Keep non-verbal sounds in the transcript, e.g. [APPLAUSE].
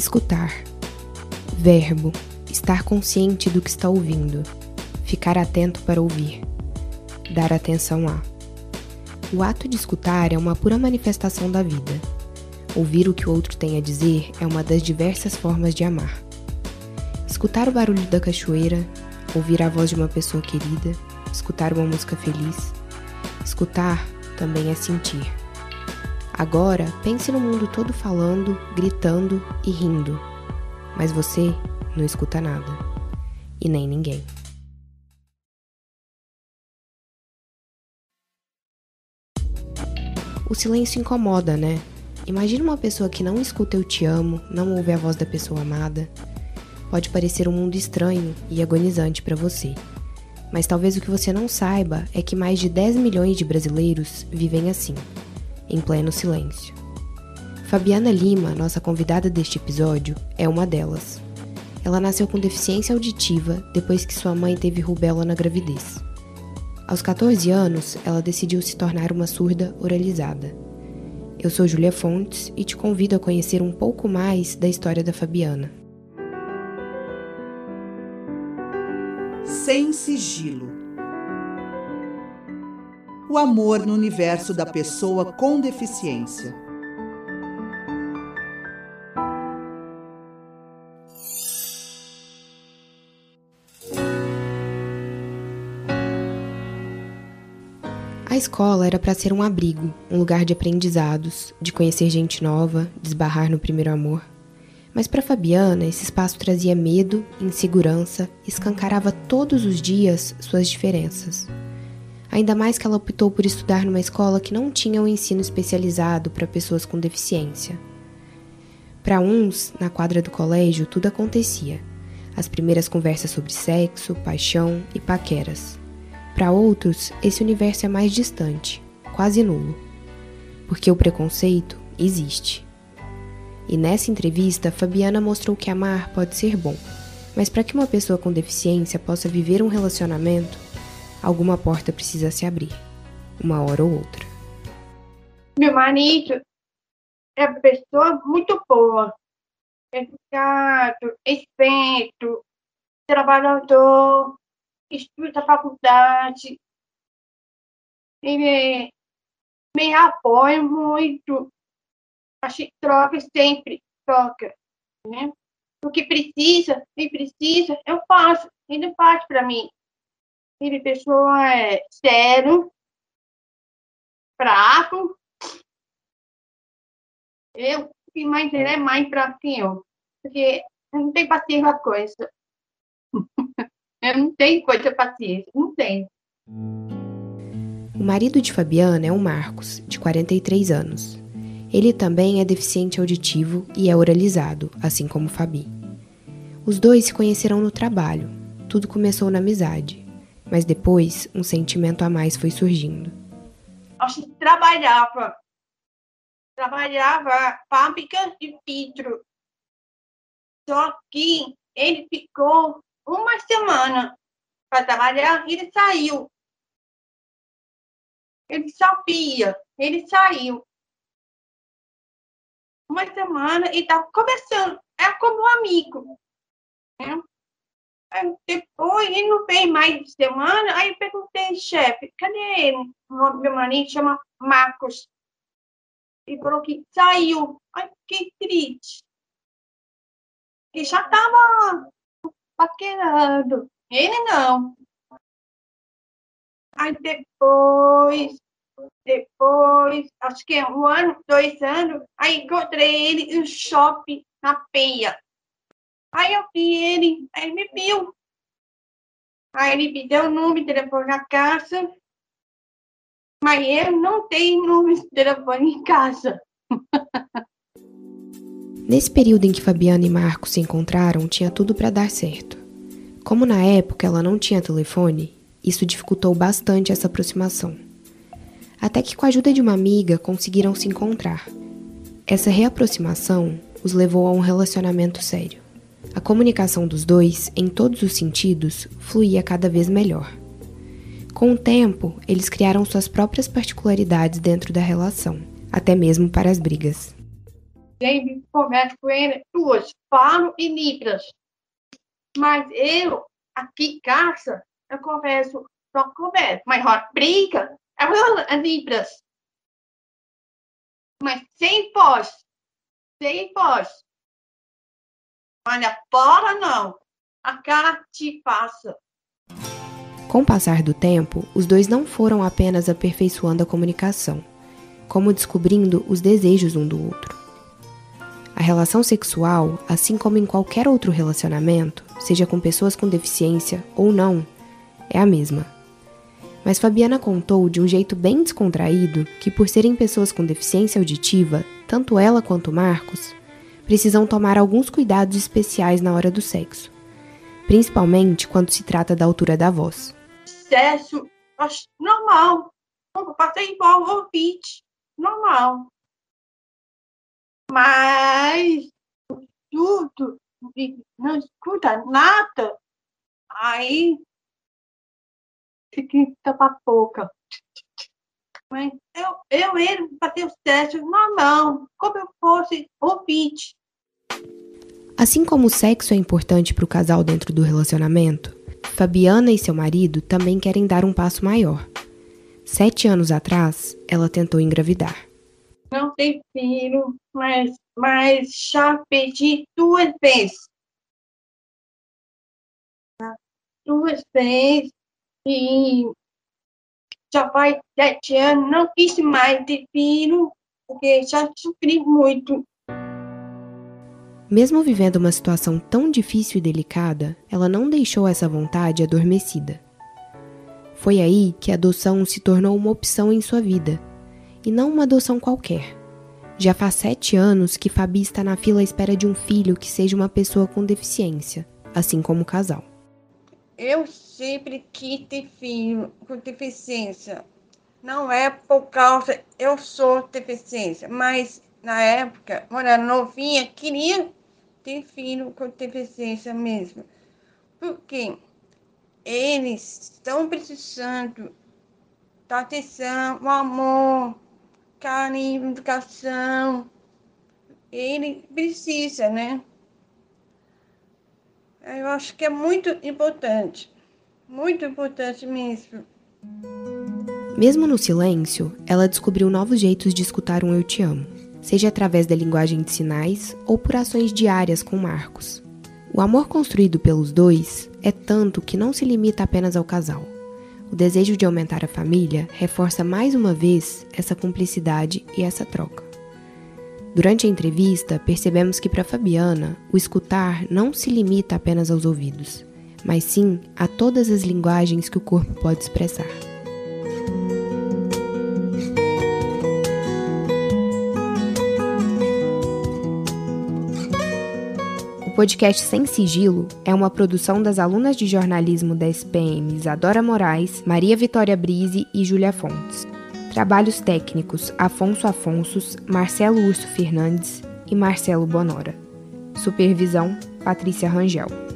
Escutar. Verbo: estar consciente do que está ouvindo. Ficar atento para ouvir. Dar atenção a. O ato de escutar é uma pura manifestação da vida. Ouvir o que o outro tem a dizer é uma das diversas formas de amar. Escutar o barulho da cachoeira, ouvir a voz de uma pessoa querida, escutar uma música feliz. Escutar também é sentir. Agora, pense no mundo todo falando, gritando e rindo, mas você não escuta nada e nem ninguém. O silêncio incomoda, né? Imagina uma pessoa que não escuta eu te amo, não ouve a voz da pessoa amada. Pode parecer um mundo estranho e agonizante para você. Mas talvez o que você não saiba é que mais de 10 milhões de brasileiros vivem assim, em pleno silêncio. Fabiana Lima, nossa convidada deste episódio, é uma delas. Ela nasceu com deficiência auditiva depois que sua mãe teve rubéola na gravidez. Aos 14 anos, ela decidiu se tornar uma surda oralizada. Eu sou Julia Fontes e te convido a conhecer um pouco mais da história da Fabiana. Sem sigilo. O amor no universo da pessoa com deficiência. A escola era para ser um abrigo, um lugar de aprendizados, de conhecer gente nova, desbarrar no primeiro amor. Mas para Fabiana, esse espaço trazia medo, insegurança, escancarava todos os dias suas diferenças. Ainda mais que ela optou por estudar numa escola que não tinha um ensino especializado para pessoas com deficiência. Para uns, na quadra do colégio, tudo acontecia. As primeiras conversas sobre sexo, paixão e paqueras. Para outros, esse universo é mais distante, quase nulo. Porque o preconceito existe. E nessa entrevista, Fabiana mostrou que amar pode ser bom, mas para que uma pessoa com deficiência possa viver um relacionamento, alguma porta precisa se abrir, uma hora ou outra. Meu marido é uma pessoa muito boa, educado, esperto, trabalhador, estuda faculdade. Ele me apoia muito. A gente troca sempre, troca. Né? O que precisa, ele precisa, eu faço. Ele faz para mim. Ele pessoa é sério, fraco. Eu, que mais ele é mais eu. Porque eu não tenho paciência com coisa. [LAUGHS] Eu não tenho coisa paciência, não tenho. O marido de Fabiana é o Marcos, de 43 anos. Ele também é deficiente auditivo e é oralizado, assim como Fabi. Os dois se conheceram no trabalho. Tudo começou na amizade, mas depois um sentimento a mais foi surgindo. A gente trabalhava, trabalhava fábrica de vidro. Só que ele ficou uma semana para trabalhar e ele saiu. Ele sabia, ele saiu. Uma semana e estava conversando, é como um amigo. Né? Aí, depois, ele não veio mais de semana, aí eu perguntei, chefe, cadê ele? Meu marido chama Marcos. Ele falou que saiu. Ai, fiquei triste. Ele já estava paquerando. Ele não. Aí depois, depois, acho que é um ano, dois anos, aí encontrei ele no shopping, na peia. Aí eu vi ele, aí ele me viu. Aí ele me deu o número de telefone na casa, mas eu não tenho número de telefone em casa. [LAUGHS] Nesse período em que Fabiana e Marcos se encontraram, tinha tudo para dar certo. Como na época ela não tinha telefone, isso dificultou bastante essa aproximação. Até que, com a ajuda de uma amiga, conseguiram se encontrar. Essa reaproximação os levou a um relacionamento sério. A comunicação dos dois, em todos os sentidos, fluía cada vez melhor. Com o tempo, eles criaram suas próprias particularidades dentro da relação, até mesmo para as brigas. sempre converso com ele duas, falo e libras. Mas eu, aqui em casa, eu converso, só converso. Mas ó, briga, é libras. Mas sem voz, sem voz. Olha, fora não. A cara te passa. Com o passar do tempo, os dois não foram apenas aperfeiçoando a comunicação, como descobrindo os desejos um do outro. A relação sexual, assim como em qualquer outro relacionamento, seja com pessoas com deficiência ou não, é a mesma. Mas Fabiana contou de um jeito bem descontraído que, por serem pessoas com deficiência auditiva, tanto ela quanto Marcos precisam tomar alguns cuidados especiais na hora do sexo, principalmente quando se trata da altura da voz processo normal. Passei igual o ouvinte, normal. Mas tudo, não escuta nada, aí fiquei tapa boca. Mas eu, eu ele fazer os testes normal, como eu fosse ouvinte. Assim como o sexo é importante para o casal dentro do relacionamento, Fabiana e seu marido também querem dar um passo maior. Sete anos atrás, ela tentou engravidar. Não tem filho, mas, mas já pedi duas vezes. Duas vezes. E já faz sete anos, não quis mais ter filho, porque já sofri muito. Mesmo vivendo uma situação tão difícil e delicada, ela não deixou essa vontade adormecida. Foi aí que a adoção se tornou uma opção em sua vida, e não uma adoção qualquer. Já faz sete anos que Fabi está na fila à espera de um filho que seja uma pessoa com deficiência, assim como o casal. Eu sempre quis ter filho com deficiência. Não é por causa eu sou deficiência, mas na época, quando era novinha, queria ter filho com deficiência mesmo. Porque eles estão precisando da atenção, amor, carinho, educação. Ele precisa, né? Eu acho que é muito importante. Muito importante mesmo. Mesmo no silêncio, ela descobriu novos jeitos de escutar um Eu Te Amo seja através da linguagem de sinais ou por ações diárias com Marcos. O amor construído pelos dois é tanto que não se limita apenas ao casal. O desejo de aumentar a família reforça mais uma vez essa cumplicidade e essa troca. Durante a entrevista, percebemos que para Fabiana, o escutar não se limita apenas aos ouvidos, mas sim a todas as linguagens que o corpo pode expressar. Podcast Sem Sigilo é uma produção das alunas de jornalismo da SPM Isadora Moraes, Maria Vitória Brise e Júlia Fontes. Trabalhos técnicos Afonso Afonsos, Marcelo Urso Fernandes e Marcelo Bonora. Supervisão Patrícia Rangel.